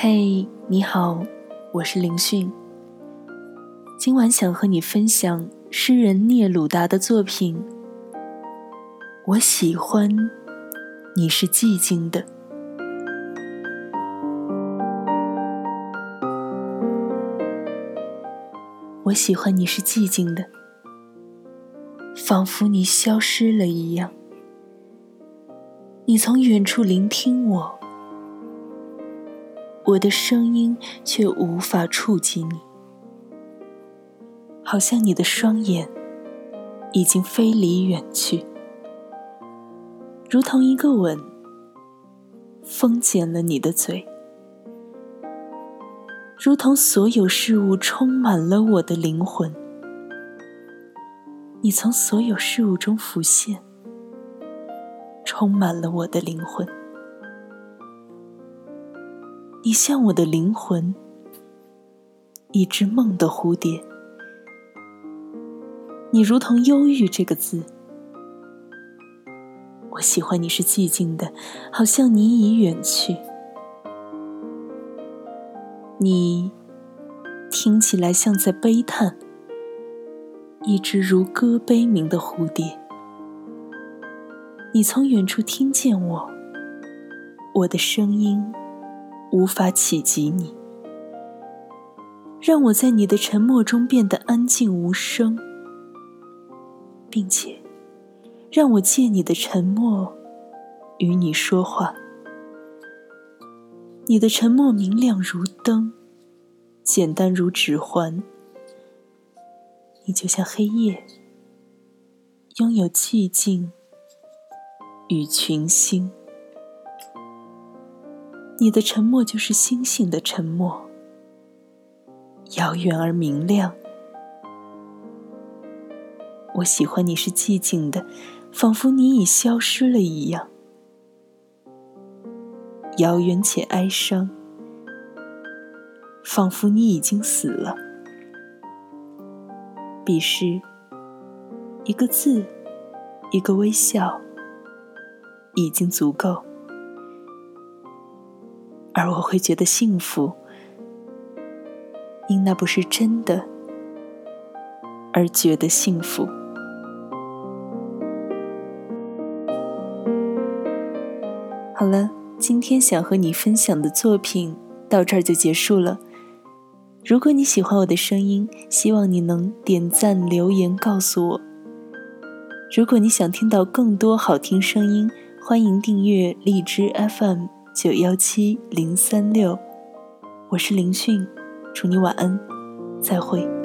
嘿你好，我是林迅。今晚想和你分享诗人聂鲁达的作品。我喜欢你是寂静的。我喜欢你是寂静的，仿佛你消失了一样。你从远处聆听我。我的声音却无法触及你，好像你的双眼已经飞离远去，如同一个吻封缄了你的嘴，如同所有事物充满了我的灵魂，你从所有事物中浮现，充满了我的灵魂。你像我的灵魂，一只梦的蝴蝶。你如同忧郁这个字。我喜欢你是寂静的，好像你已远去。你听起来像在悲叹，一只如歌悲鸣的蝴蝶。你从远处听见我，我的声音。无法企及你，让我在你的沉默中变得安静无声，并且让我借你的沉默与你说话。你的沉默明亮如灯，简单如指环。你就像黑夜，拥有寂静与群星。你的沉默就是星星的沉默，遥远而明亮。我喜欢你是寂静的，仿佛你已消失了一样，遥远且哀伤，仿佛你已经死了。彼时，一个字，一个微笑，已经足够。而我会觉得幸福，因那不是真的，而觉得幸福。好了，今天想和你分享的作品到这儿就结束了。如果你喜欢我的声音，希望你能点赞、留言告诉我。如果你想听到更多好听声音，欢迎订阅荔枝 FM。九幺七零三六，我是林迅，祝你晚安，再会。